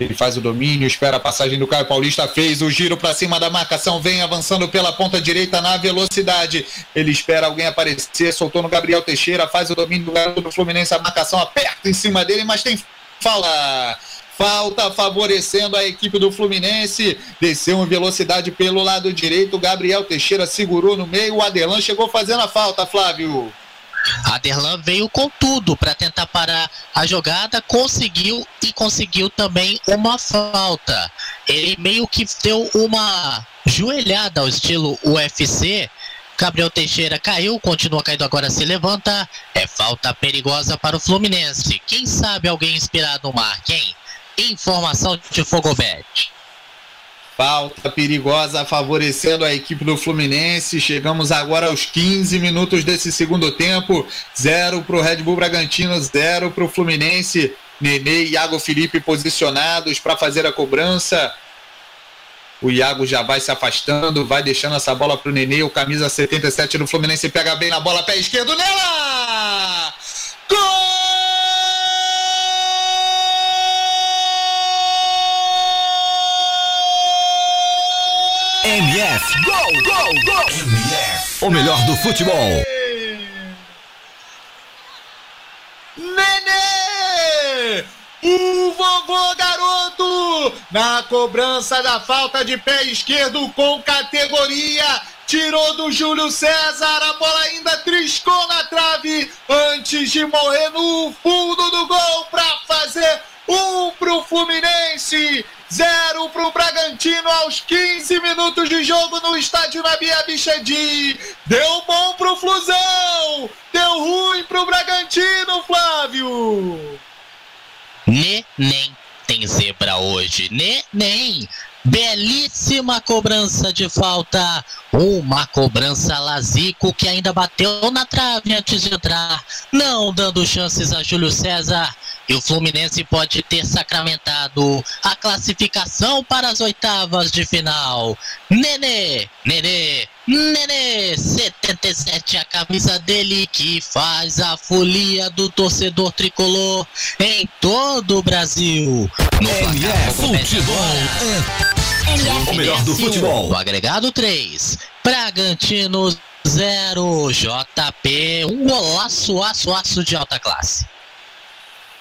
Ele faz o domínio, espera a passagem do Caio Paulista, fez o giro para cima da marcação, vem avançando pela ponta direita na velocidade. Ele espera alguém aparecer, soltou no Gabriel Teixeira, faz o domínio do garoto do Fluminense, a marcação aperta em cima dele, mas tem fala. Falta favorecendo a equipe do Fluminense. Desceu em velocidade pelo lado direito. Gabriel Teixeira segurou no meio. O Adelan chegou fazendo a falta, Flávio. Aderlan veio com tudo para tentar parar a jogada, conseguiu e conseguiu também uma falta. Ele meio que deu uma joelhada ao estilo UFC. Gabriel Teixeira caiu, continua caindo agora, se levanta. É falta perigosa para o Fluminense. Quem sabe alguém inspirado no mar? Quem? Informação de Fogobet. Falta perigosa favorecendo a equipe do Fluminense. Chegamos agora aos 15 minutos desse segundo tempo. Zero para o Red Bull Bragantino, zero para o Fluminense. Nenê e Iago Felipe posicionados para fazer a cobrança. O Iago já vai se afastando, vai deixando essa bola para o Nenê. O camisa 77 do Fluminense pega bem na bola, pé esquerdo nela! MF, gol, gol, gol! MF, o melhor do futebol. Nenê! O vovô garoto! Na cobrança da falta de pé esquerdo com categoria. Tirou do Júlio César, a bola ainda triscou na trave antes de morrer no fundo do gol para fazer um pro Fluminense. Zero para o Bragantino aos 15 minutos de jogo no estádio Nabia Bichedi. Deu bom para o Flusão. Deu ruim para o Bragantino, Flávio. Neném tem zebra hoje. Neném. Belíssima cobrança de falta. Uma cobrança Lazico que ainda bateu na trave antes de entrar, não dando chances a Júlio César. E o Fluminense pode ter sacramentado a classificação para as oitavas de final. Nenê, Nenê, Nenê, 77, a camisa dele que faz a folia do torcedor tricolor em todo o Brasil. No MF Futebol. É o melhor do futebol. No agregado 3, Bragantino 0, JP, um golaço, aço, aço de alta classe.